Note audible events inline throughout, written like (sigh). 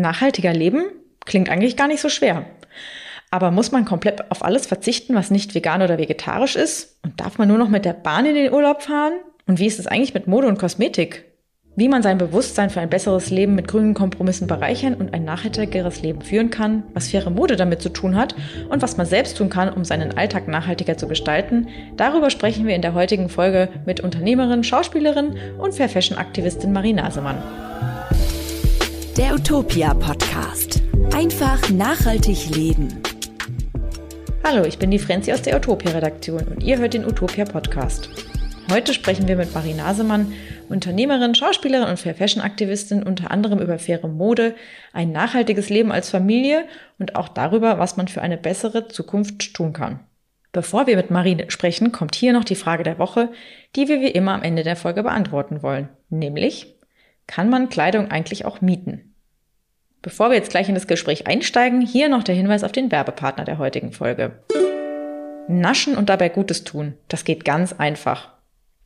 Nachhaltiger Leben klingt eigentlich gar nicht so schwer. Aber muss man komplett auf alles verzichten, was nicht vegan oder vegetarisch ist? Und darf man nur noch mit der Bahn in den Urlaub fahren? Und wie ist es eigentlich mit Mode und Kosmetik? Wie man sein Bewusstsein für ein besseres Leben mit grünen Kompromissen bereichern und ein nachhaltigeres Leben führen kann, was faire Mode damit zu tun hat und was man selbst tun kann, um seinen Alltag nachhaltiger zu gestalten, darüber sprechen wir in der heutigen Folge mit Unternehmerin, Schauspielerin und Fair Fashion Aktivistin Marie Nasemann. Der Utopia Podcast. Einfach nachhaltig leben. Hallo, ich bin die Frenzi aus der Utopia-Redaktion und ihr hört den Utopia-Podcast. Heute sprechen wir mit Marie Nasemann, Unternehmerin, Schauspielerin und Fair Fashion Aktivistin unter anderem über faire Mode, ein nachhaltiges Leben als Familie und auch darüber, was man für eine bessere Zukunft tun kann. Bevor wir mit Marie sprechen, kommt hier noch die Frage der Woche, die wir wie immer am Ende der Folge beantworten wollen. Nämlich, kann man Kleidung eigentlich auch mieten? Bevor wir jetzt gleich in das Gespräch einsteigen, hier noch der Hinweis auf den Werbepartner der heutigen Folge. Naschen und dabei Gutes tun, das geht ganz einfach.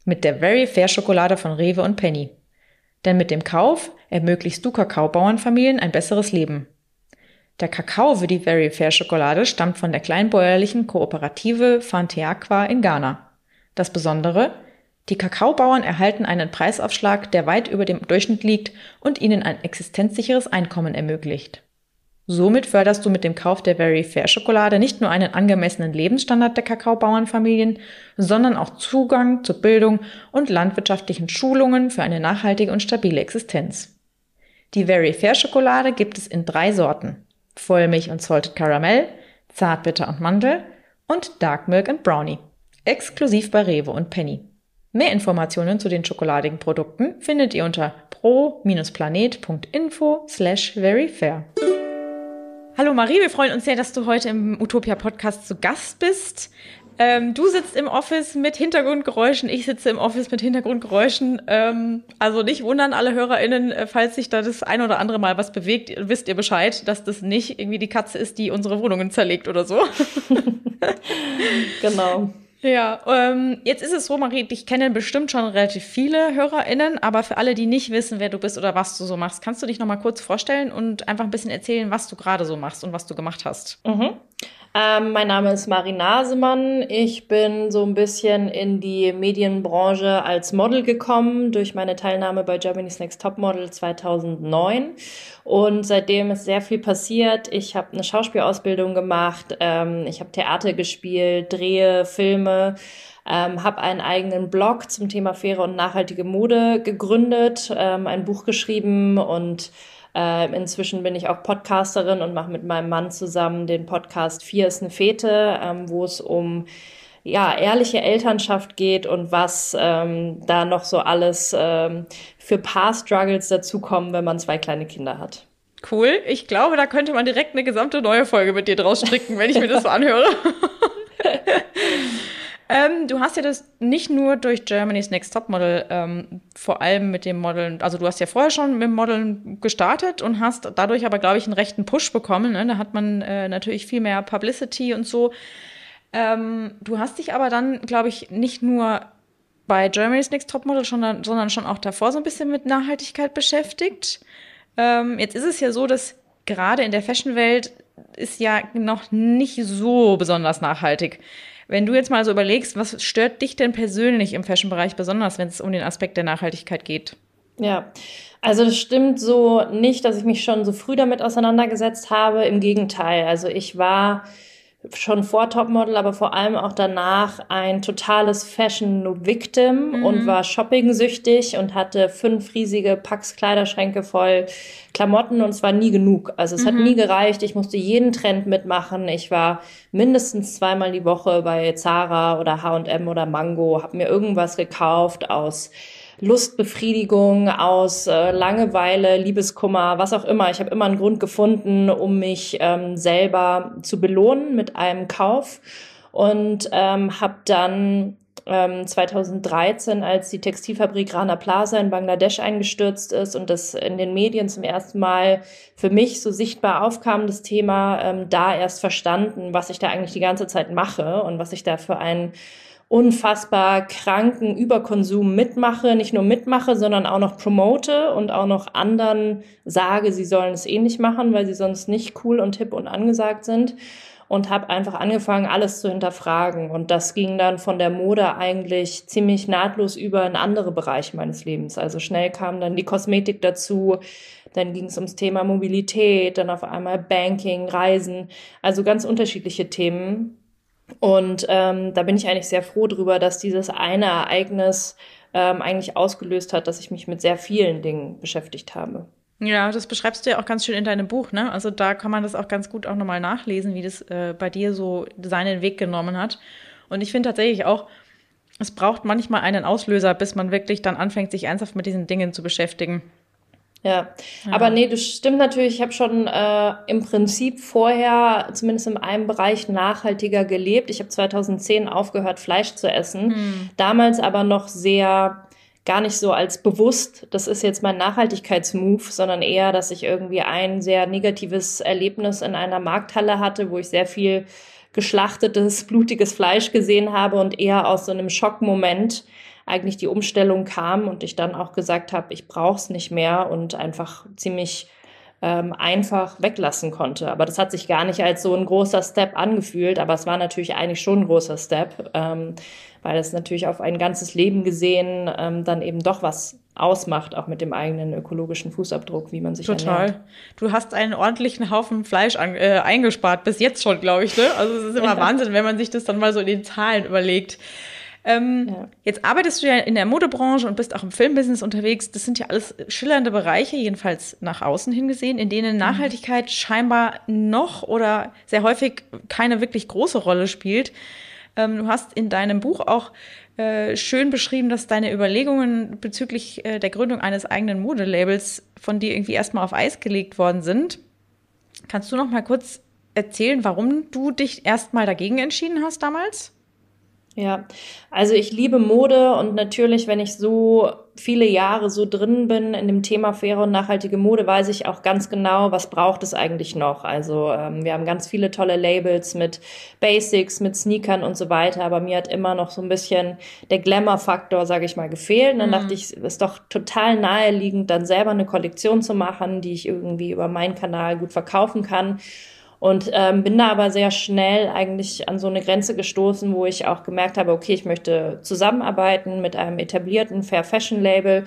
Mit der Very Fair Schokolade von Rewe und Penny. Denn mit dem Kauf ermöglichst du Kakaobauernfamilien ein besseres Leben. Der Kakao für die Very Fair Schokolade stammt von der kleinbäuerlichen Kooperative Fanteaqua in Ghana. Das Besondere, die Kakaobauern erhalten einen Preisaufschlag, der weit über dem Durchschnitt liegt und ihnen ein existenzsicheres Einkommen ermöglicht. Somit förderst du mit dem Kauf der Very Fair Schokolade nicht nur einen angemessenen Lebensstandard der Kakaobauernfamilien, sondern auch Zugang zu Bildung und landwirtschaftlichen Schulungen für eine nachhaltige und stabile Existenz. Die Very Fair Schokolade gibt es in drei Sorten. Vollmilch und Salted Caramel, Zartbitter und Mandel und Dark Milk and Brownie. Exklusiv bei Rewe und Penny. Mehr Informationen zu den schokoladigen Produkten findet ihr unter pro-planet.info slash veryfair. Hallo Marie, wir freuen uns sehr, dass du heute im Utopia Podcast zu Gast bist. Ähm, du sitzt im Office mit Hintergrundgeräuschen, ich sitze im Office mit Hintergrundgeräuschen. Ähm, also nicht wundern alle HörerInnen, äh, falls sich da das ein oder andere Mal was bewegt, wisst ihr Bescheid, dass das nicht irgendwie die Katze ist, die unsere Wohnungen zerlegt oder so. (laughs) genau. Ja, ähm, jetzt ist es so, Marie, dich kennen bestimmt schon relativ viele HörerInnen, aber für alle, die nicht wissen, wer du bist oder was du so machst, kannst du dich noch mal kurz vorstellen und einfach ein bisschen erzählen, was du gerade so machst und was du gemacht hast? Mhm. Ähm, mein Name ist Marie Nasemann. Ich bin so ein bisschen in die Medienbranche als Model gekommen durch meine Teilnahme bei Germany's Next Top Model 2009. Und seitdem ist sehr viel passiert. Ich habe eine Schauspielausbildung gemacht, ähm, ich habe Theater gespielt, drehe Filme. Ähm, habe einen eigenen Blog zum Thema faire und nachhaltige Mode gegründet, ähm, ein Buch geschrieben und äh, inzwischen bin ich auch Podcasterin und mache mit meinem Mann zusammen den Podcast Vier ist eine Fete, ähm, wo es um ja, ehrliche Elternschaft geht und was ähm, da noch so alles ähm, für Paar-Struggles dazukommen, wenn man zwei kleine Kinder hat. Cool. Ich glaube, da könnte man direkt eine gesamte neue Folge mit dir draus stricken, wenn ich mir das so anhöre. (laughs) Ähm, du hast ja das nicht nur durch Germany's Next Top Model, ähm, vor allem mit dem Modeln, also du hast ja vorher schon mit dem Modeln gestartet und hast dadurch aber, glaube ich, einen rechten Push bekommen. Ne? Da hat man äh, natürlich viel mehr Publicity und so. Ähm, du hast dich aber dann, glaube ich, nicht nur bei Germany's Next Top Model, schon, sondern schon auch davor so ein bisschen mit Nachhaltigkeit beschäftigt. Ähm, jetzt ist es ja so, dass gerade in der Fashion-Welt ist ja noch nicht so besonders nachhaltig. Wenn du jetzt mal so überlegst, was stört dich denn persönlich im Fashion-Bereich besonders, wenn es um den Aspekt der Nachhaltigkeit geht? Ja, also das stimmt so nicht, dass ich mich schon so früh damit auseinandergesetzt habe. Im Gegenteil, also ich war schon vor Topmodel, aber vor allem auch danach ein totales Fashion-Victim mhm. und war shopping-süchtig und hatte fünf riesige Packs Kleiderschränke voll Klamotten und es war nie genug. Also es mhm. hat nie gereicht. Ich musste jeden Trend mitmachen. Ich war mindestens zweimal die Woche bei Zara oder H&M oder Mango, habe mir irgendwas gekauft aus Lustbefriedigung, aus äh, Langeweile, Liebeskummer, was auch immer. Ich habe immer einen Grund gefunden, um mich ähm, selber zu belohnen mit einem Kauf und ähm, habe dann ähm, 2013, als die Textilfabrik Rana Plaza in Bangladesch eingestürzt ist und das in den Medien zum ersten Mal für mich so sichtbar aufkam, das Thema, ähm, da erst verstanden, was ich da eigentlich die ganze Zeit mache und was ich da für ein unfassbar kranken Überkonsum mitmache, nicht nur mitmache, sondern auch noch promote und auch noch anderen sage, sie sollen es ähnlich eh machen, weil sie sonst nicht cool und hip und angesagt sind und habe einfach angefangen, alles zu hinterfragen. Und das ging dann von der Mode eigentlich ziemlich nahtlos über in andere Bereiche meines Lebens. Also schnell kam dann die Kosmetik dazu, dann ging es ums Thema Mobilität, dann auf einmal Banking, Reisen, also ganz unterschiedliche Themen. Und ähm, da bin ich eigentlich sehr froh drüber, dass dieses eine Ereignis ähm, eigentlich ausgelöst hat, dass ich mich mit sehr vielen Dingen beschäftigt habe. Ja, das beschreibst du ja auch ganz schön in deinem Buch, ne? Also da kann man das auch ganz gut auch nochmal nachlesen, wie das äh, bei dir so seinen Weg genommen hat. Und ich finde tatsächlich auch, es braucht manchmal einen Auslöser, bis man wirklich dann anfängt, sich ernsthaft mit diesen Dingen zu beschäftigen. Ja. ja. aber nee, das stimmt natürlich. Ich habe schon äh, im Prinzip vorher zumindest in einem Bereich nachhaltiger gelebt. Ich habe 2010 aufgehört, Fleisch zu essen. Hm. Damals aber noch sehr gar nicht so als bewusst, das ist jetzt mein Nachhaltigkeitsmove, sondern eher, dass ich irgendwie ein sehr negatives Erlebnis in einer Markthalle hatte, wo ich sehr viel geschlachtetes, blutiges Fleisch gesehen habe und eher aus so einem Schockmoment eigentlich die Umstellung kam und ich dann auch gesagt habe, ich brauche es nicht mehr und einfach ziemlich ähm, einfach weglassen konnte. Aber das hat sich gar nicht als so ein großer Step angefühlt, aber es war natürlich eigentlich schon ein großer Step, ähm, weil es natürlich auf ein ganzes Leben gesehen ähm, dann eben doch was ausmacht, auch mit dem eigenen ökologischen Fußabdruck, wie man sich Total. Ernährt. Du hast einen ordentlichen Haufen Fleisch an, äh, eingespart, bis jetzt schon, glaube ich. Ne? Also es ist immer ja. Wahnsinn, wenn man sich das dann mal so in den Zahlen überlegt. Ähm, ja. Jetzt arbeitest du ja in der Modebranche und bist auch im Filmbusiness unterwegs. Das sind ja alles schillernde Bereiche, jedenfalls nach außen hingesehen, in denen mhm. Nachhaltigkeit mhm. scheinbar noch oder sehr häufig keine wirklich große Rolle spielt. Ähm, du hast in deinem Buch auch äh, schön beschrieben, dass deine Überlegungen bezüglich äh, der Gründung eines eigenen Modelabels von dir irgendwie erstmal auf Eis gelegt worden sind. Kannst du noch mal kurz erzählen, warum du dich erstmal dagegen entschieden hast damals? Ja, also ich liebe Mode und natürlich, wenn ich so viele Jahre so drin bin in dem Thema faire und nachhaltige Mode, weiß ich auch ganz genau, was braucht es eigentlich noch. Also ähm, wir haben ganz viele tolle Labels mit Basics, mit Sneakern und so weiter, aber mir hat immer noch so ein bisschen der Glamour-Faktor, sage ich mal, gefehlt. Und dann mhm. dachte ich, es ist doch total naheliegend, dann selber eine Kollektion zu machen, die ich irgendwie über meinen Kanal gut verkaufen kann. Und ähm, bin da aber sehr schnell eigentlich an so eine Grenze gestoßen, wo ich auch gemerkt habe, okay, ich möchte zusammenarbeiten mit einem etablierten Fair Fashion Label.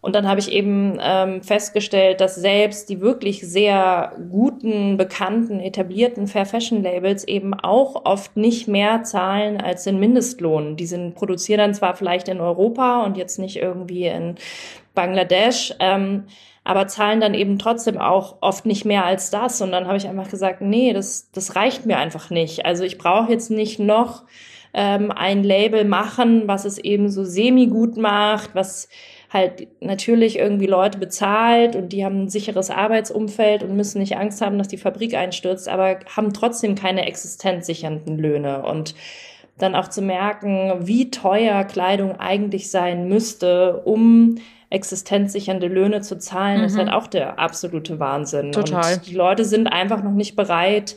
Und dann habe ich eben ähm, festgestellt, dass selbst die wirklich sehr guten, bekannten, etablierten Fair Fashion Labels eben auch oft nicht mehr zahlen als den Mindestlohn. Die sind produzieren dann zwar vielleicht in Europa und jetzt nicht irgendwie in Bangladesch. Ähm, aber zahlen dann eben trotzdem auch oft nicht mehr als das. Und dann habe ich einfach gesagt, nee, das, das reicht mir einfach nicht. Also ich brauche jetzt nicht noch ähm, ein Label machen, was es eben so semi-gut macht, was halt natürlich irgendwie Leute bezahlt und die haben ein sicheres Arbeitsumfeld und müssen nicht Angst haben, dass die Fabrik einstürzt, aber haben trotzdem keine existenzsichernden Löhne. Und dann auch zu merken, wie teuer Kleidung eigentlich sein müsste, um existenzsichernde Löhne zu zahlen, mhm. ist halt auch der absolute Wahnsinn. Total. Und die Leute sind einfach noch nicht bereit,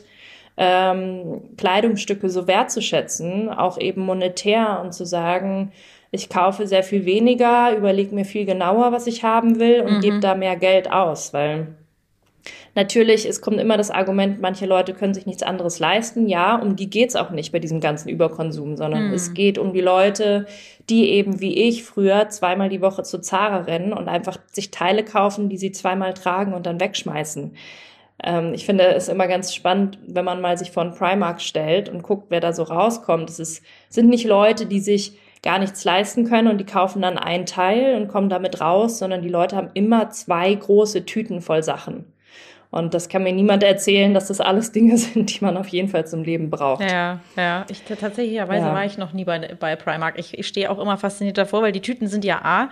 ähm, Kleidungsstücke so wertzuschätzen, auch eben monetär und zu sagen, ich kaufe sehr viel weniger, überlege mir viel genauer, was ich haben will und mhm. gebe da mehr Geld aus, weil Natürlich, es kommt immer das Argument, manche Leute können sich nichts anderes leisten. Ja, um die geht's auch nicht bei diesem ganzen Überkonsum, sondern mhm. es geht um die Leute, die eben wie ich früher zweimal die Woche zu Zara rennen und einfach sich Teile kaufen, die sie zweimal tragen und dann wegschmeißen. Ähm, ich finde es immer ganz spannend, wenn man mal sich vor einen Primark stellt und guckt, wer da so rauskommt. Es ist, sind nicht Leute, die sich gar nichts leisten können und die kaufen dann einen Teil und kommen damit raus, sondern die Leute haben immer zwei große Tüten voll Sachen. Und das kann mir niemand erzählen, dass das alles Dinge (laughs) sind, die man auf jeden Fall zum Leben braucht. Ja, ja. Ich, tatsächlicherweise ja. war ich noch nie bei, bei Primark. Ich, ich stehe auch immer fasziniert davor, weil die Tüten sind ja A,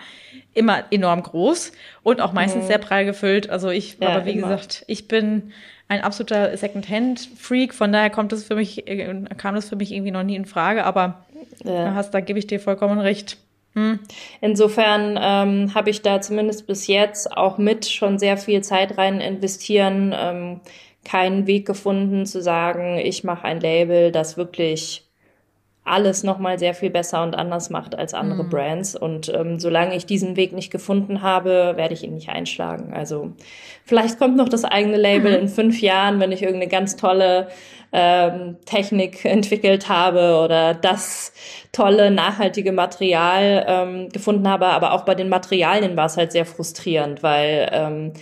immer enorm groß und auch meistens mhm. sehr prall gefüllt. Also ich, ja, aber wie immer. gesagt, ich bin ein absoluter Secondhand-Freak, von daher kommt das für mich, äh, kam das für mich irgendwie noch nie in Frage, aber ja. hast, da gebe ich dir vollkommen recht. Hm. Insofern ähm, habe ich da zumindest bis jetzt auch mit schon sehr viel Zeit rein investieren, ähm, keinen Weg gefunden zu sagen, ich mache ein Label, das wirklich alles nochmal sehr viel besser und anders macht als andere mhm. Brands. Und ähm, solange ich diesen Weg nicht gefunden habe, werde ich ihn nicht einschlagen. Also vielleicht kommt noch das eigene Label mhm. in fünf Jahren, wenn ich irgendeine ganz tolle ähm, Technik entwickelt habe oder das tolle, nachhaltige Material ähm, gefunden habe. Aber auch bei den Materialien war es halt sehr frustrierend, weil ähm,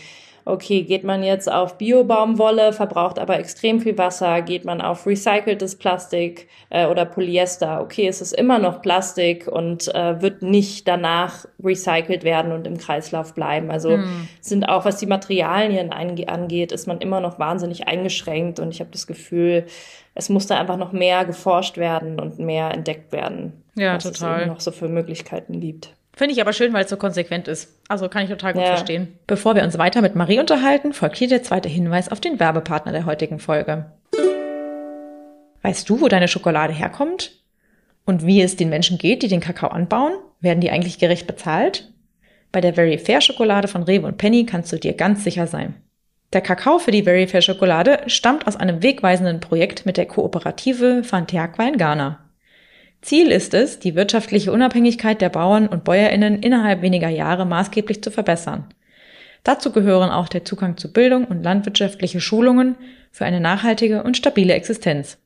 okay, geht man jetzt auf Biobaumwolle, verbraucht aber extrem viel Wasser, geht man auf recyceltes Plastik äh, oder Polyester, okay, es ist immer noch Plastik und äh, wird nicht danach recycelt werden und im Kreislauf bleiben. Also hm. sind auch, was die Materialien angeht, ist man immer noch wahnsinnig eingeschränkt und ich habe das Gefühl, es muss da einfach noch mehr geforscht werden und mehr entdeckt werden. Ja, was total. es noch so für Möglichkeiten gibt. Finde ich aber schön, weil es so konsequent ist. Also kann ich total gut ja. verstehen. Bevor wir uns weiter mit Marie unterhalten, folgt hier der zweite Hinweis auf den Werbepartner der heutigen Folge. Weißt du, wo deine Schokolade herkommt? Und wie es den Menschen geht, die den Kakao anbauen? Werden die eigentlich gerecht bezahlt? Bei der Very Fair Schokolade von Rewe und Penny kannst du dir ganz sicher sein. Der Kakao für die Very Fair Schokolade stammt aus einem wegweisenden Projekt mit der Kooperative Fanteakwa in Ghana. Ziel ist es, die wirtschaftliche Unabhängigkeit der Bauern und Bäuerinnen innerhalb weniger Jahre maßgeblich zu verbessern. Dazu gehören auch der Zugang zu Bildung und landwirtschaftliche Schulungen für eine nachhaltige und stabile Existenz.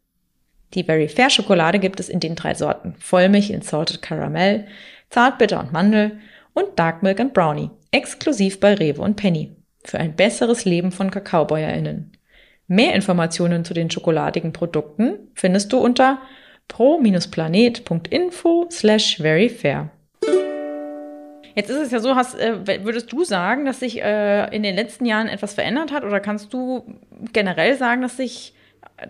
Die Very Fair Schokolade gibt es in den drei Sorten Vollmilch in Salted Caramel, Zartbitter und Mandel und Dark Milk and Brownie, exklusiv bei Rewe und Penny. Für ein besseres Leben von KakaobäuerInnen. Mehr Informationen zu den schokoladigen Produkten findest du unter pro-planet.info slash veryfair. Jetzt ist es ja so, hast, äh, würdest du sagen, dass sich äh, in den letzten Jahren etwas verändert hat oder kannst du generell sagen, dass sich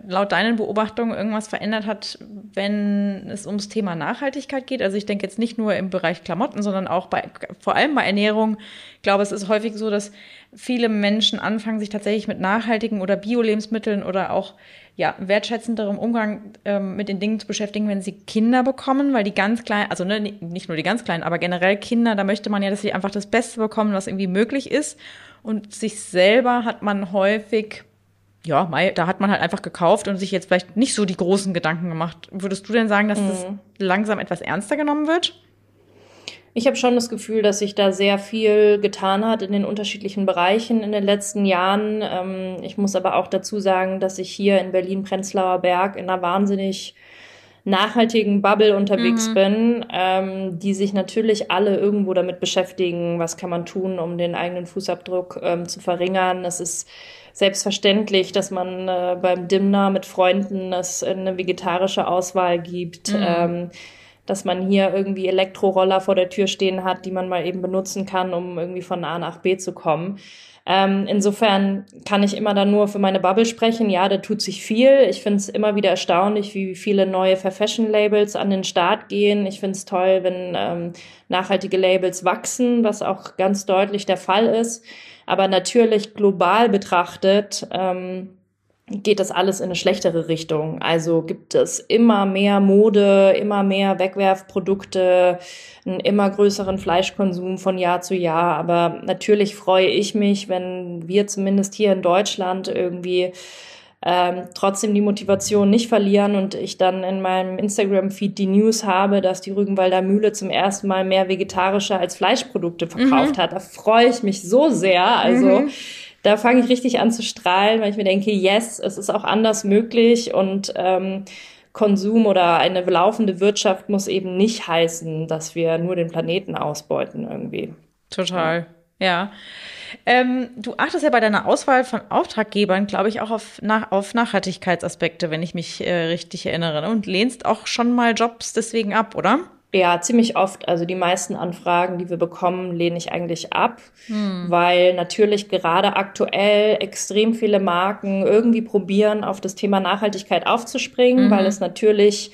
laut deinen Beobachtungen irgendwas verändert hat, wenn es ums Thema Nachhaltigkeit geht? Also ich denke jetzt nicht nur im Bereich Klamotten, sondern auch bei, vor allem bei Ernährung. Ich glaube, es ist häufig so, dass viele Menschen anfangen, sich tatsächlich mit nachhaltigen oder Bio-Lebensmitteln oder auch ja, wertschätzenderem Umgang ähm, mit den Dingen zu beschäftigen, wenn sie Kinder bekommen, weil die ganz kleinen, also ne, nicht nur die ganz kleinen, aber generell Kinder, da möchte man ja, dass sie einfach das Beste bekommen, was irgendwie möglich ist. Und sich selber hat man häufig, ja, da hat man halt einfach gekauft und sich jetzt vielleicht nicht so die großen Gedanken gemacht. Würdest du denn sagen, dass mhm. das langsam etwas ernster genommen wird? Ich habe schon das Gefühl, dass sich da sehr viel getan hat in den unterschiedlichen Bereichen in den letzten Jahren. Ähm, ich muss aber auch dazu sagen, dass ich hier in Berlin-Prenzlauer Berg in einer wahnsinnig nachhaltigen Bubble unterwegs mhm. bin, ähm, die sich natürlich alle irgendwo damit beschäftigen, was kann man tun, um den eigenen Fußabdruck ähm, zu verringern. Es ist selbstverständlich, dass man äh, beim Dimner mit Freunden es eine vegetarische Auswahl gibt. Mhm. Ähm, dass man hier irgendwie Elektroroller vor der Tür stehen hat, die man mal eben benutzen kann, um irgendwie von A nach B zu kommen. Ähm, insofern kann ich immer dann nur für meine Bubble sprechen. Ja, da tut sich viel. Ich finde es immer wieder erstaunlich, wie viele neue Fair-Fashion-Labels an den Start gehen. Ich finde es toll, wenn ähm, nachhaltige Labels wachsen, was auch ganz deutlich der Fall ist. Aber natürlich global betrachtet ähm, geht das alles in eine schlechtere Richtung. Also gibt es immer mehr Mode, immer mehr Wegwerfprodukte, einen immer größeren Fleischkonsum von Jahr zu Jahr. Aber natürlich freue ich mich, wenn wir zumindest hier in Deutschland irgendwie ähm, trotzdem die Motivation nicht verlieren und ich dann in meinem Instagram-Feed die News habe, dass die Rügenwalder Mühle zum ersten Mal mehr vegetarische als Fleischprodukte verkauft mhm. hat. Da freue ich mich so sehr. Also mhm da fange ich richtig an zu strahlen, weil ich mir denke, yes, es ist auch anders möglich und ähm, Konsum oder eine laufende Wirtschaft muss eben nicht heißen, dass wir nur den Planeten ausbeuten irgendwie. Total, ja. ja. Ähm, du achtest ja bei deiner Auswahl von Auftraggebern, glaube ich, auch auf, nach, auf Nachhaltigkeitsaspekte, wenn ich mich äh, richtig erinnere, und lehnst auch schon mal Jobs deswegen ab, oder? Ja, ziemlich oft. Also die meisten Anfragen, die wir bekommen, lehne ich eigentlich ab, hm. weil natürlich gerade aktuell extrem viele Marken irgendwie probieren, auf das Thema Nachhaltigkeit aufzuspringen, mhm. weil es natürlich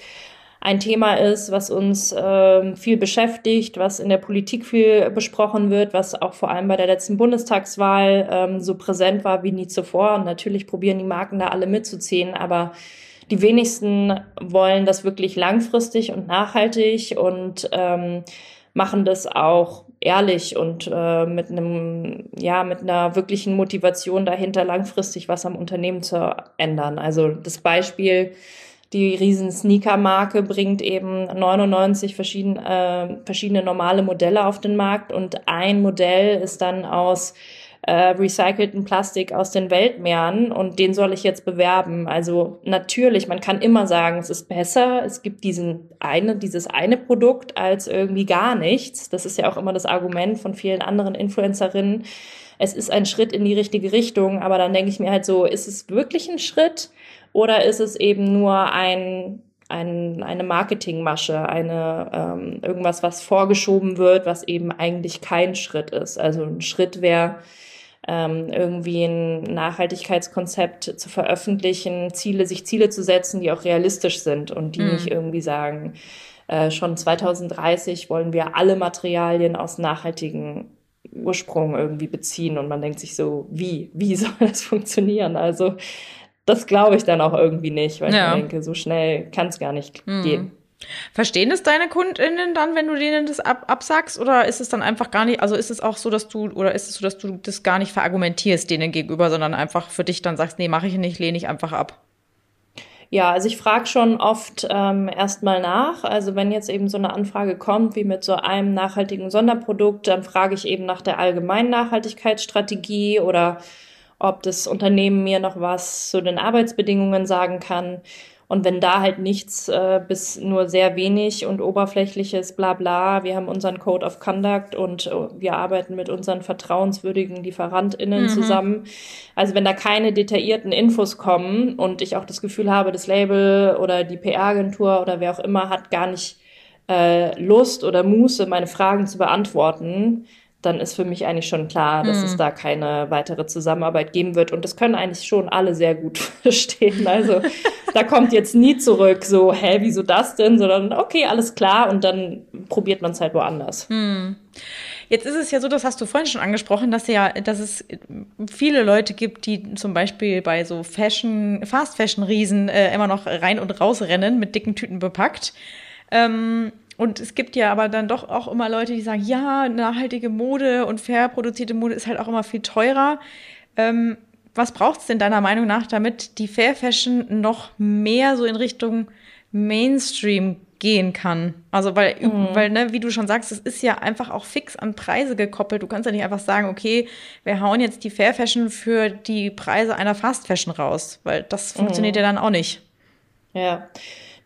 ein Thema ist, was uns äh, viel beschäftigt, was in der Politik viel besprochen wird, was auch vor allem bei der letzten Bundestagswahl ähm, so präsent war wie nie zuvor. Und natürlich probieren die Marken da alle mitzuziehen, aber die wenigsten wollen das wirklich langfristig und nachhaltig und ähm, machen das auch ehrlich und äh, mit einem ja mit einer wirklichen Motivation dahinter langfristig was am Unternehmen zu ändern. Also das Beispiel die riesen Sneaker-Marke bringt eben 99 verschiedene, äh, verschiedene normale Modelle auf den Markt und ein Modell ist dann aus äh, recycelten Plastik aus den Weltmeeren und den soll ich jetzt bewerben. Also natürlich, man kann immer sagen, es ist besser, es gibt diesen eine, dieses eine Produkt als irgendwie gar nichts. Das ist ja auch immer das Argument von vielen anderen Influencerinnen. Es ist ein Schritt in die richtige Richtung, aber dann denke ich mir halt so, ist es wirklich ein Schritt oder ist es eben nur ein ein, eine Marketingmasche, eine ähm, irgendwas, was vorgeschoben wird, was eben eigentlich kein Schritt ist. Also ein Schritt wäre ähm, irgendwie ein Nachhaltigkeitskonzept zu veröffentlichen, Ziele, sich Ziele zu setzen, die auch realistisch sind und die mhm. nicht irgendwie sagen, äh, schon 2030 wollen wir alle Materialien aus nachhaltigen Ursprung irgendwie beziehen und man denkt sich so, wie, wie (laughs) soll das funktionieren? Also das glaube ich dann auch irgendwie nicht, weil ja. ich denke, so schnell kann es gar nicht mhm. gehen. Verstehen es deine KundInnen dann, wenn du denen das ab absagst? Oder ist es dann einfach gar nicht, also ist es auch so, dass du, oder ist es so, dass du das gar nicht verargumentierst denen gegenüber, sondern einfach für dich dann sagst, nee, mache ich nicht, lehne ich einfach ab? Ja, also ich frage schon oft ähm, erstmal nach. Also wenn jetzt eben so eine Anfrage kommt, wie mit so einem nachhaltigen Sonderprodukt, dann frage ich eben nach der allgemeinen Nachhaltigkeitsstrategie oder ob das Unternehmen mir noch was zu den Arbeitsbedingungen sagen kann. Und wenn da halt nichts äh, bis nur sehr wenig und oberflächliches bla bla, wir haben unseren Code of Conduct und uh, wir arbeiten mit unseren vertrauenswürdigen LieferantInnen mhm. zusammen. Also wenn da keine detaillierten Infos kommen und ich auch das Gefühl habe, das Label oder die PR-Agentur oder wer auch immer hat gar nicht äh, Lust oder Muße, meine Fragen zu beantworten, dann ist für mich eigentlich schon klar, dass mhm. es da keine weitere Zusammenarbeit geben wird. Und das können eigentlich schon alle sehr gut (laughs) verstehen. Also da kommt jetzt nie zurück, so, hä, wieso das denn? Sondern okay, alles klar und dann probiert man es halt woanders. Mhm. Jetzt ist es ja so, das hast du vorhin schon angesprochen, dass ja, dass es viele Leute gibt, die zum Beispiel bei so Fashion, Fast Fashion Riesen äh, immer noch rein und raus rennen mit dicken Tüten bepackt. Ähm, und es gibt ja aber dann doch auch immer Leute, die sagen, ja, nachhaltige Mode und fair produzierte Mode ist halt auch immer viel teurer. Ähm, was braucht es denn deiner Meinung nach, damit die Fair Fashion noch mehr so in Richtung Mainstream gehen kann? Also weil, mhm. weil ne, wie du schon sagst, es ist ja einfach auch fix an Preise gekoppelt. Du kannst ja nicht einfach sagen, okay, wir hauen jetzt die Fair Fashion für die Preise einer Fast Fashion raus, weil das funktioniert mhm. ja dann auch nicht. Ja.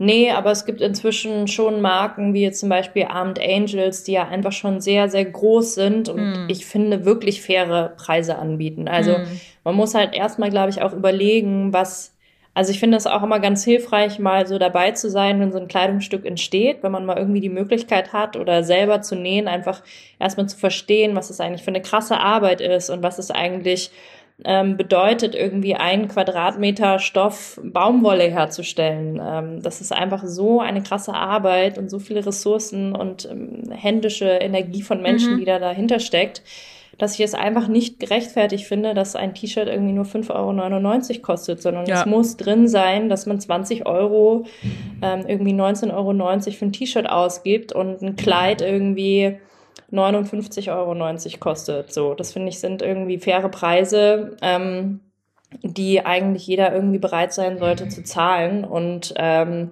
Nee, aber es gibt inzwischen schon Marken wie jetzt zum Beispiel Armed Angels, die ja einfach schon sehr, sehr groß sind und mm. ich finde wirklich faire Preise anbieten. Also mm. man muss halt erstmal, glaube ich, auch überlegen, was, also ich finde es auch immer ganz hilfreich, mal so dabei zu sein, wenn so ein Kleidungsstück entsteht, wenn man mal irgendwie die Möglichkeit hat oder selber zu nähen, einfach erstmal zu verstehen, was es eigentlich für eine krasse Arbeit ist und was es eigentlich ähm, bedeutet, irgendwie einen Quadratmeter Stoff Baumwolle herzustellen. Ähm, das ist einfach so eine krasse Arbeit und so viele Ressourcen und ähm, händische Energie von Menschen, mhm. die da dahinter steckt, dass ich es einfach nicht gerechtfertigt finde, dass ein T-Shirt irgendwie nur 5,99 Euro kostet, sondern ja. es muss drin sein, dass man 20 Euro, ähm, irgendwie 19,90 Euro für ein T-Shirt ausgibt und ein Kleid irgendwie 59,90 Euro kostet. So, das finde ich sind irgendwie faire Preise, ähm, die eigentlich jeder irgendwie bereit sein sollte zu zahlen. Und ähm,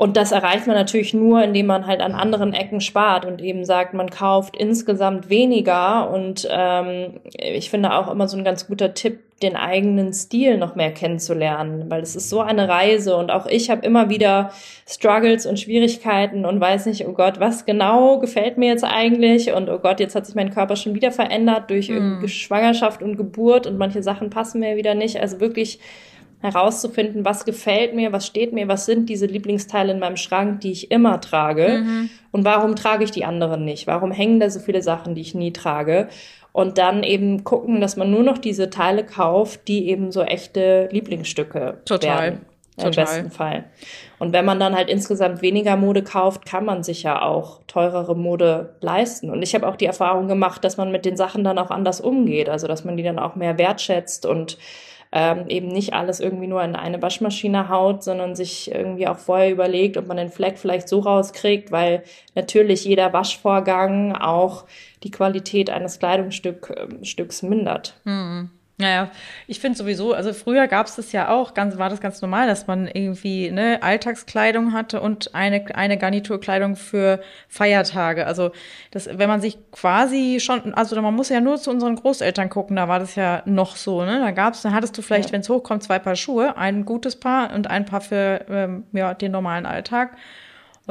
und das erreicht man natürlich nur, indem man halt an anderen Ecken spart und eben sagt, man kauft insgesamt weniger. Und ähm, ich finde auch immer so ein ganz guter Tipp, den eigenen Stil noch mehr kennenzulernen, weil es ist so eine Reise und auch ich habe immer wieder Struggles und Schwierigkeiten und weiß nicht, oh Gott, was genau gefällt mir jetzt eigentlich und oh Gott, jetzt hat sich mein Körper schon wieder verändert durch mm. Schwangerschaft und Geburt und manche Sachen passen mir wieder nicht. Also wirklich herauszufinden, was gefällt mir, was steht mir, was sind diese Lieblingsteile in meinem Schrank, die ich immer trage mhm. und warum trage ich die anderen nicht? Warum hängen da so viele Sachen, die ich nie trage? Und dann eben gucken, dass man nur noch diese Teile kauft, die eben so echte Lieblingsstücke Total. werden. Total. Im besten Fall. Und wenn man dann halt insgesamt weniger Mode kauft, kann man sich ja auch teurere Mode leisten. Und ich habe auch die Erfahrung gemacht, dass man mit den Sachen dann auch anders umgeht. Also dass man die dann auch mehr wertschätzt und ähm, eben nicht alles irgendwie nur in eine Waschmaschine haut, sondern sich irgendwie auch vorher überlegt, ob man den Fleck vielleicht so rauskriegt, weil natürlich jeder Waschvorgang auch die Qualität eines Kleidungsstücks ähm, mindert. Hm. Naja, ich finde sowieso, also früher gab es das ja auch, ganz, war das ganz normal, dass man irgendwie ne, Alltagskleidung hatte und eine, eine Garniturkleidung für Feiertage. Also das, wenn man sich quasi schon, also man muss ja nur zu unseren Großeltern gucken, da war das ja noch so, ne? Da gab's, da hattest du vielleicht, ja. wenn es hochkommt, zwei Paar Schuhe, ein gutes Paar und ein Paar für ähm, ja, den normalen Alltag.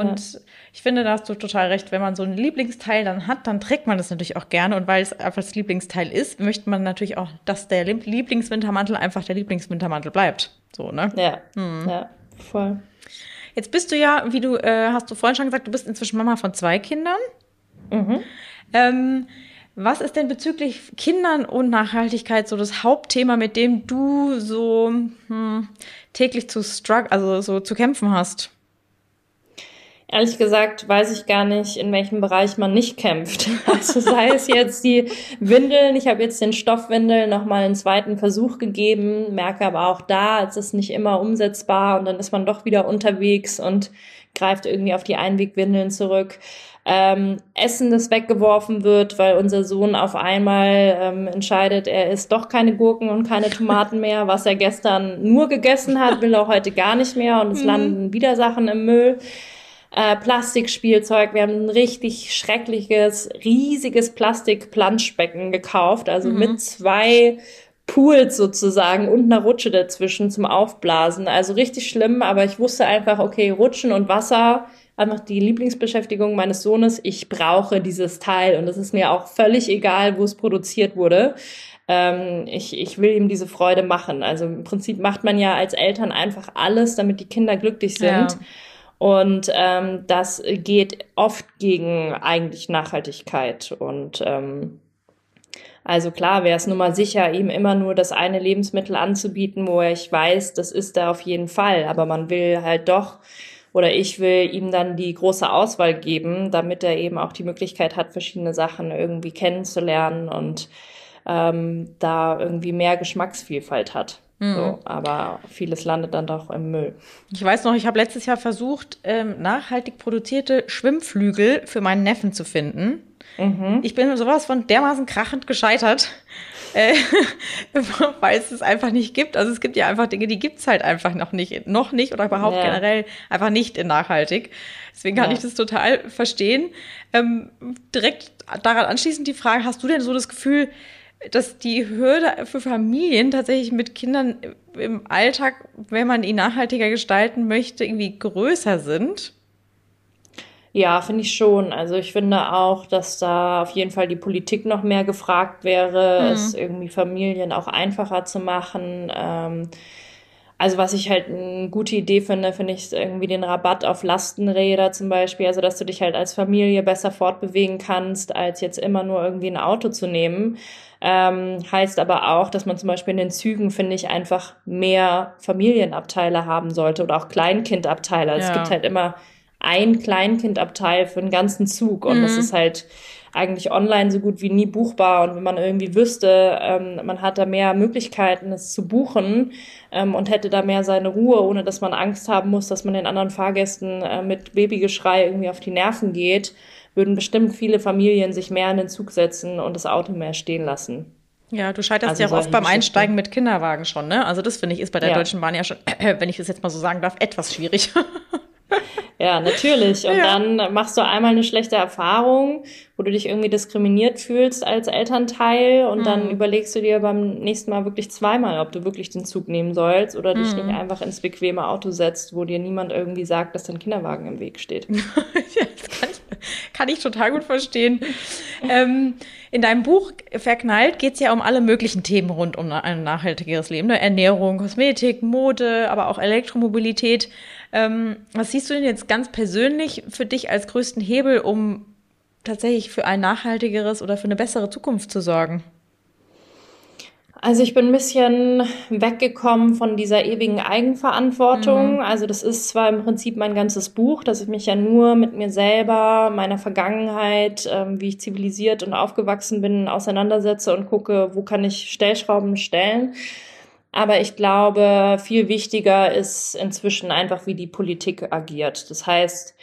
Und ja. ich finde, da hast du total recht. Wenn man so ein Lieblingsteil dann hat, dann trägt man das natürlich auch gerne. Und weil es einfach das Lieblingsteil ist, möchte man natürlich auch, dass der Lieblingswintermantel einfach der Lieblingswintermantel bleibt. So, ne? Ja. Hm. Ja, voll. Jetzt bist du ja, wie du, äh, hast du vorhin schon gesagt, du bist inzwischen Mama von zwei Kindern. Mhm. Ähm, was ist denn bezüglich Kindern und Nachhaltigkeit so das Hauptthema, mit dem du so hm, täglich zu struggle, also so zu kämpfen hast? Ehrlich gesagt weiß ich gar nicht, in welchem Bereich man nicht kämpft. (laughs) Also sei es jetzt die Windeln, ich habe jetzt den Stoffwindeln nochmal einen zweiten Versuch gegeben, merke aber auch da, es ist nicht immer umsetzbar und dann ist man doch wieder unterwegs und greift irgendwie auf die Einwegwindeln zurück. Ähm, Essen, das weggeworfen wird, weil unser Sohn auf einmal ähm, entscheidet, er isst doch keine Gurken und keine Tomaten mehr, was er gestern nur gegessen hat, will er heute gar nicht mehr und es mhm. landen wieder Sachen im Müll äh, Plastikspielzeug. Wir haben ein richtig schreckliches, riesiges Plastikplanschbecken gekauft, also mhm. mit zwei Pools sozusagen und einer Rutsche dazwischen zum Aufblasen. Also richtig schlimm, aber ich wusste einfach, okay, Rutschen und Wasser, einfach die Lieblingsbeschäftigung meines Sohnes. Ich brauche dieses Teil und es ist mir auch völlig egal, wo es produziert wurde. Ähm, ich, ich will ihm diese Freude machen. Also im Prinzip macht man ja als Eltern einfach alles, damit die Kinder glücklich sind. Ja. Und ähm, das geht oft gegen eigentlich Nachhaltigkeit. Und ähm, also klar wäre es nun mal sicher, ihm immer nur das eine Lebensmittel anzubieten, wo ich weiß, das ist da auf jeden Fall. Aber man will halt doch oder ich will ihm dann die große Auswahl geben, damit er eben auch die Möglichkeit hat, verschiedene Sachen irgendwie kennenzulernen und ähm, da irgendwie mehr Geschmacksvielfalt hat. Mhm. So, aber vieles landet dann doch im Müll. Ich weiß noch, ich habe letztes Jahr versucht, ähm, nachhaltig produzierte Schwimmflügel für meinen Neffen zu finden. Mhm. Ich bin sowas von dermaßen krachend gescheitert, (laughs) äh, (laughs) weil es es einfach nicht gibt. Also es gibt ja einfach Dinge, die gibt's halt einfach noch nicht, noch nicht oder überhaupt ja. generell einfach nicht in nachhaltig. Deswegen kann ja. ich das total verstehen. Ähm, direkt daran anschließend die Frage, hast du denn so das Gefühl, dass die Hürde für Familien tatsächlich mit Kindern im Alltag, wenn man ihn nachhaltiger gestalten möchte, irgendwie größer sind? Ja, finde ich schon. Also ich finde auch, dass da auf jeden Fall die Politik noch mehr gefragt wäre, mhm. es irgendwie Familien auch einfacher zu machen. Ähm, also was ich halt eine gute Idee finde, finde ich irgendwie den Rabatt auf Lastenräder zum Beispiel. Also dass du dich halt als Familie besser fortbewegen kannst, als jetzt immer nur irgendwie ein Auto zu nehmen. Ähm, heißt aber auch, dass man zum Beispiel in den Zügen, finde ich, einfach mehr Familienabteile haben sollte oder auch Kleinkindabteile. Also ja. Es gibt halt immer ein Kleinkindabteil für den ganzen Zug und mhm. das ist halt eigentlich online so gut wie nie buchbar. Und wenn man irgendwie wüsste, ähm, man hat da mehr Möglichkeiten, es zu buchen ähm, und hätte da mehr seine Ruhe, ohne dass man Angst haben muss, dass man den anderen Fahrgästen äh, mit Babygeschrei irgendwie auf die Nerven geht, würden bestimmt viele Familien sich mehr in den Zug setzen und das Auto mehr stehen lassen. Ja, du scheiterst also ja auch oft beim Einsteigen mit Kinderwagen schon, ne? Also das finde ich ist bei der ja. Deutschen Bahn ja schon, (clears throat) wenn ich das jetzt mal so sagen darf, etwas schwierig. (laughs) (laughs) Ja, natürlich. Und ja. dann machst du einmal eine schlechte Erfahrung, wo du dich irgendwie diskriminiert fühlst als Elternteil und mhm. dann überlegst du dir beim nächsten Mal wirklich zweimal, ob du wirklich den Zug nehmen sollst oder dich mhm. nicht einfach ins bequeme Auto setzt, wo dir niemand irgendwie sagt, dass dein Kinderwagen im Weg steht. (laughs) ja, das kann ich, kann ich total gut verstehen. ähm, in deinem Buch Verknallt geht es ja um alle möglichen Themen rund um ein nachhaltigeres Leben. Ne? Ernährung, Kosmetik, Mode, aber auch Elektromobilität. Ähm, was siehst du denn jetzt ganz persönlich für dich als größten Hebel, um tatsächlich für ein nachhaltigeres oder für eine bessere Zukunft zu sorgen? Also ich bin ein bisschen weggekommen von dieser ewigen Eigenverantwortung. Mhm. Also das ist zwar im Prinzip mein ganzes Buch, dass ich mich ja nur mit mir selber, meiner Vergangenheit, ähm, wie ich zivilisiert und aufgewachsen bin, auseinandersetze und gucke, wo kann ich Stellschrauben stellen. Aber ich glaube, viel wichtiger ist inzwischen einfach, wie die Politik agiert. Das heißt,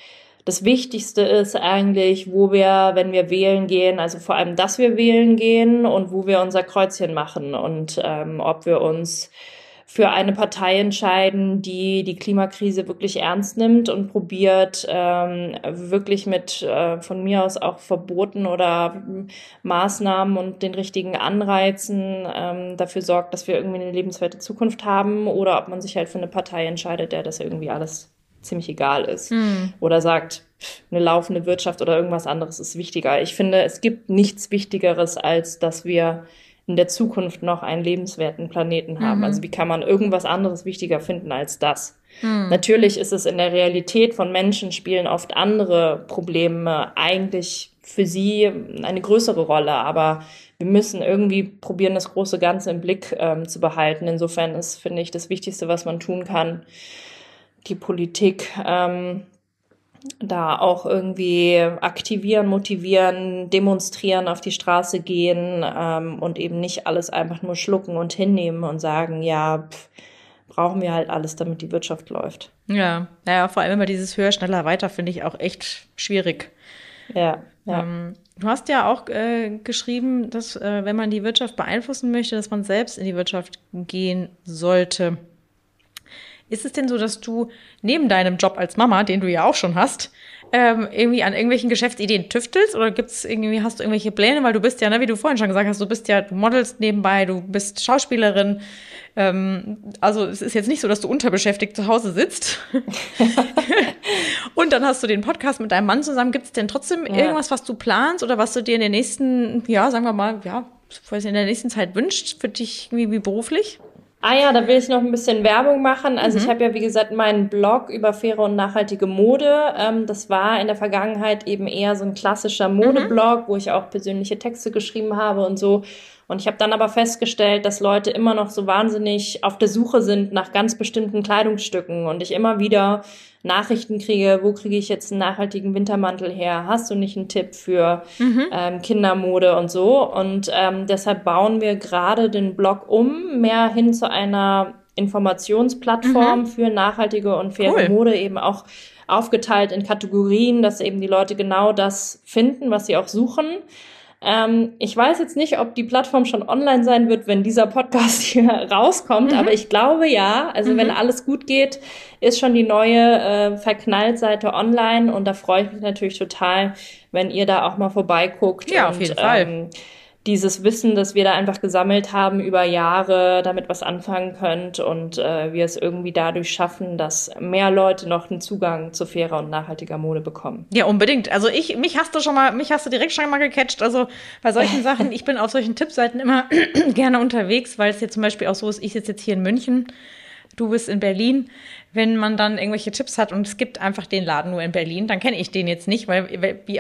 das Wichtigste ist eigentlich, wo wir, wenn wir wählen gehen, also vor allem, dass wir wählen gehen und wo wir unser Kreuzchen machen und ähm, ob wir uns für eine Partei entscheiden, die die Klimakrise wirklich ernst nimmt und probiert, ähm, wirklich mit äh, von mir aus auch Verboten oder Maßnahmen und den richtigen Anreizen ähm, dafür sorgt, dass wir irgendwie eine lebenswerte Zukunft haben oder ob man sich halt für eine Partei entscheidet, der das irgendwie alles ziemlich egal ist. Mhm. Oder sagt, eine laufende Wirtschaft oder irgendwas anderes ist wichtiger. Ich finde, es gibt nichts Wichtigeres, als dass wir in der Zukunft noch einen lebenswerten Planeten haben. Mhm. Also wie kann man irgendwas anderes wichtiger finden als das? Mhm. Natürlich ist es in der Realität von Menschen spielen oft andere Probleme eigentlich für sie eine größere Rolle, aber wir müssen irgendwie probieren, das große Ganze im Blick ähm, zu behalten. Insofern ist, finde ich, das Wichtigste, was man tun kann, die Politik ähm, da auch irgendwie aktivieren, motivieren, demonstrieren, auf die Straße gehen ähm, und eben nicht alles einfach nur schlucken und hinnehmen und sagen, ja, pff, brauchen wir halt alles, damit die Wirtschaft läuft. Ja, naja, vor allem immer dieses höher, schneller, weiter finde ich auch echt schwierig. Ja. ja. Ähm, du hast ja auch äh, geschrieben, dass äh, wenn man die Wirtschaft beeinflussen möchte, dass man selbst in die Wirtschaft gehen sollte. Ist es denn so, dass du neben deinem Job als Mama, den du ja auch schon hast, ähm, irgendwie an irgendwelchen Geschäftsideen tüftelst oder gibt's irgendwie, hast du irgendwelche Pläne, weil du bist ja, ne, wie du vorhin schon gesagt hast, du bist ja, du modelst nebenbei, du bist Schauspielerin. Ähm, also es ist jetzt nicht so, dass du unterbeschäftigt zu Hause sitzt. (laughs) (laughs) Und dann hast du den Podcast mit deinem Mann zusammen. Gibt es denn trotzdem ja. irgendwas, was du planst oder was du dir in den nächsten, ja, sagen wir mal, ja, was in der nächsten Zeit wünscht für dich irgendwie beruflich? Ah ja, da will ich noch ein bisschen Werbung machen. Also mhm. ich habe ja, wie gesagt, meinen Blog über faire und nachhaltige Mode. Ähm, das war in der Vergangenheit eben eher so ein klassischer Modeblog, mhm. wo ich auch persönliche Texte geschrieben habe und so. Und ich habe dann aber festgestellt, dass Leute immer noch so wahnsinnig auf der Suche sind nach ganz bestimmten Kleidungsstücken und ich immer wieder Nachrichten kriege, wo kriege ich jetzt einen nachhaltigen Wintermantel her? Hast du nicht einen Tipp für mhm. ähm, Kindermode und so? Und ähm, deshalb bauen wir gerade den Blog um, mehr hin zu einer Informationsplattform mhm. für nachhaltige und faire cool. Mode, eben auch aufgeteilt in Kategorien, dass eben die Leute genau das finden, was sie auch suchen. Ähm, ich weiß jetzt nicht, ob die Plattform schon online sein wird, wenn dieser Podcast (laughs) hier rauskommt, mhm. aber ich glaube ja. Also mhm. wenn alles gut geht, ist schon die neue äh, Verknallt-Seite online und da freue ich mich natürlich total, wenn ihr da auch mal vorbeiguckt. Ja, und, auf jeden Fall. Dieses Wissen, das wir da einfach gesammelt haben über Jahre, damit was anfangen könnt und äh, wir es irgendwie dadurch schaffen, dass mehr Leute noch einen Zugang zu fairer und nachhaltiger Mode bekommen. Ja, unbedingt. Also ich, mich hast du schon mal, mich hast du direkt schon mal gecatcht. Also bei solchen (laughs) Sachen, ich bin auf solchen Tippseiten immer (clears throat) gerne unterwegs, weil es jetzt zum Beispiel auch so ist, ich sitze jetzt hier in München, du bist in Berlin wenn man dann irgendwelche Tipps hat und es gibt einfach den Laden nur in Berlin, dann kenne ich den jetzt nicht, weil, weil wie,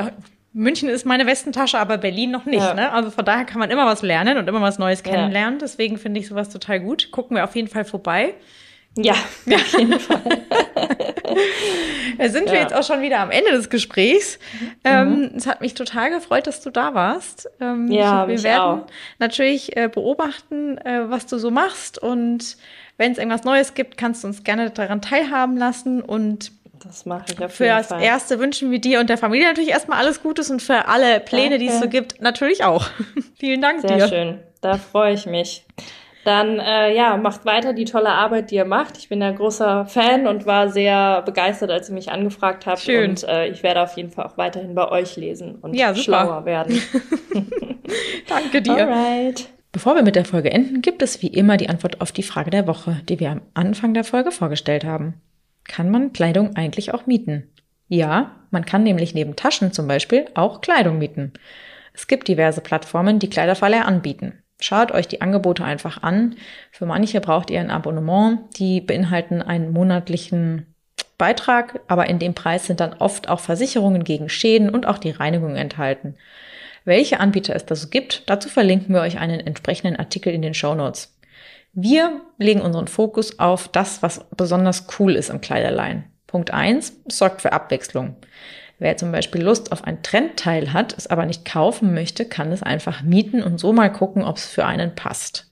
München ist meine Westentasche, aber Berlin noch nicht. Ja. Ne? Also von daher kann man immer was lernen und immer was Neues kennenlernen. Ja. Deswegen finde ich sowas total gut. Gucken wir auf jeden Fall vorbei. Ja, auf jeden (laughs) Fall. da sind ja. wir jetzt auch schon wieder am Ende des Gesprächs. Mhm. Ähm, es hat mich total gefreut, dass du da warst. Ähm, ja, wir werden auch. natürlich äh, beobachten, äh, was du so machst und wenn es irgendwas Neues gibt, kannst du uns gerne daran teilhaben lassen und das mache ich auf Für jeden das Erste wünschen wir dir und der Familie natürlich erstmal alles Gutes und für alle Pläne, Danke. die es so gibt, natürlich auch. (laughs) Vielen Dank Sehr dir. Sehr schön. Da freue ich mich. Dann äh, ja, macht weiter die tolle Arbeit, die ihr macht. Ich bin ja großer Fan und war sehr begeistert, als ihr mich angefragt habt. Schön. Und äh, ich werde auf jeden Fall auch weiterhin bei euch lesen und ja, schlauer werden. (laughs) Danke dir. Alright. Bevor wir mit der Folge enden, gibt es wie immer die Antwort auf die Frage der Woche, die wir am Anfang der Folge vorgestellt haben kann man Kleidung eigentlich auch mieten. Ja, man kann nämlich neben Taschen zum Beispiel auch Kleidung mieten. Es gibt diverse Plattformen, die Kleiderverleih anbieten. Schaut euch die Angebote einfach an. Für manche braucht ihr ein Abonnement. Die beinhalten einen monatlichen Beitrag, aber in dem Preis sind dann oft auch Versicherungen gegen Schäden und auch die Reinigung enthalten. Welche Anbieter es da so gibt, dazu verlinken wir euch einen entsprechenden Artikel in den Show Notes. Wir legen unseren Fokus auf das, was besonders cool ist im Kleiderlein. Punkt eins sorgt für Abwechslung. Wer zum Beispiel Lust auf ein Trendteil hat, es aber nicht kaufen möchte, kann es einfach mieten und so mal gucken, ob es für einen passt.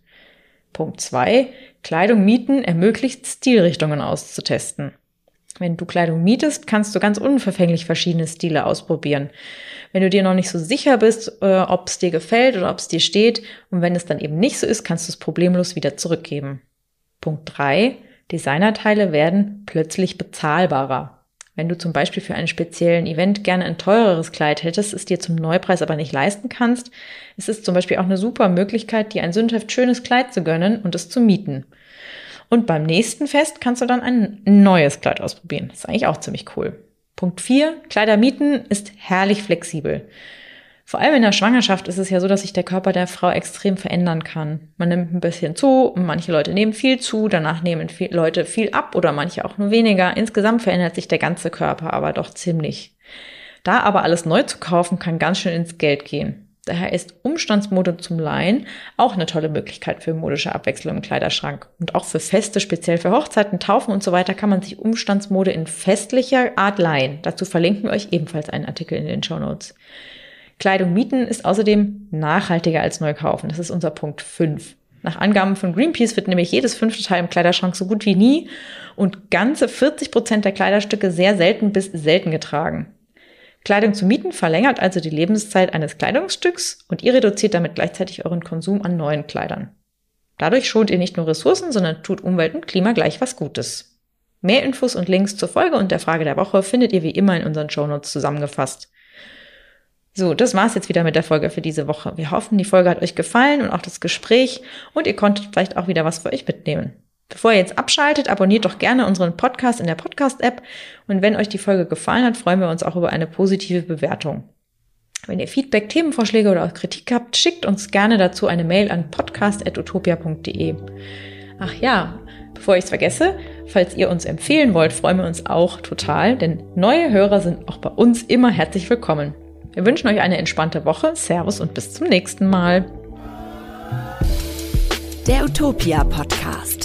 Punkt zwei Kleidung mieten ermöglicht Stilrichtungen auszutesten. Wenn du Kleidung mietest, kannst du ganz unverfänglich verschiedene Stile ausprobieren. Wenn du dir noch nicht so sicher bist, äh, ob es dir gefällt oder ob es dir steht und wenn es dann eben nicht so ist, kannst du es problemlos wieder zurückgeben. Punkt drei: Designerteile werden plötzlich bezahlbarer. Wenn du zum Beispiel für einen speziellen Event gerne ein teureres Kleid hättest, es dir zum Neupreis aber nicht leisten kannst, ist es zum Beispiel auch eine super Möglichkeit, dir ein sündhaft schönes Kleid zu gönnen und es zu mieten. Und beim nächsten Fest kannst du dann ein neues Kleid ausprobieren. Das ist eigentlich auch ziemlich cool. Punkt 4. Kleider mieten ist herrlich flexibel. Vor allem in der Schwangerschaft ist es ja so, dass sich der Körper der Frau extrem verändern kann. Man nimmt ein bisschen zu, manche Leute nehmen viel zu, danach nehmen viel Leute viel ab oder manche auch nur weniger. Insgesamt verändert sich der ganze Körper aber doch ziemlich. Da aber alles neu zu kaufen, kann ganz schön ins Geld gehen. Daher ist Umstandsmode zum Laien auch eine tolle Möglichkeit für modische Abwechslung im Kleiderschrank. Und auch für Feste, speziell für Hochzeiten, Taufen und so weiter, kann man sich Umstandsmode in festlicher Art leihen. Dazu verlinken wir euch ebenfalls einen Artikel in den Show Notes. Kleidung mieten ist außerdem nachhaltiger als neu kaufen. Das ist unser Punkt 5. Nach Angaben von Greenpeace wird nämlich jedes fünfte Teil im Kleiderschrank so gut wie nie und ganze 40 Prozent der Kleiderstücke sehr selten bis selten getragen. Kleidung zu mieten verlängert also die Lebenszeit eines Kleidungsstücks und ihr reduziert damit gleichzeitig euren Konsum an neuen Kleidern. Dadurch schont ihr nicht nur Ressourcen, sondern tut Umwelt und Klima gleich was Gutes. Mehr Infos und Links zur Folge und der Frage der Woche findet ihr wie immer in unseren Shownotes zusammengefasst. So, das war's jetzt wieder mit der Folge für diese Woche. Wir hoffen, die Folge hat euch gefallen und auch das Gespräch und ihr konntet vielleicht auch wieder was für euch mitnehmen. Bevor ihr jetzt abschaltet, abonniert doch gerne unseren Podcast in der Podcast-App und wenn euch die Folge gefallen hat, freuen wir uns auch über eine positive Bewertung. Wenn ihr Feedback, Themenvorschläge oder auch Kritik habt, schickt uns gerne dazu eine Mail an podcast.utopia.de. Ach ja, bevor ich es vergesse, falls ihr uns empfehlen wollt, freuen wir uns auch total, denn neue Hörer sind auch bei uns immer herzlich willkommen. Wir wünschen euch eine entspannte Woche. Servus und bis zum nächsten Mal. Der Utopia Podcast.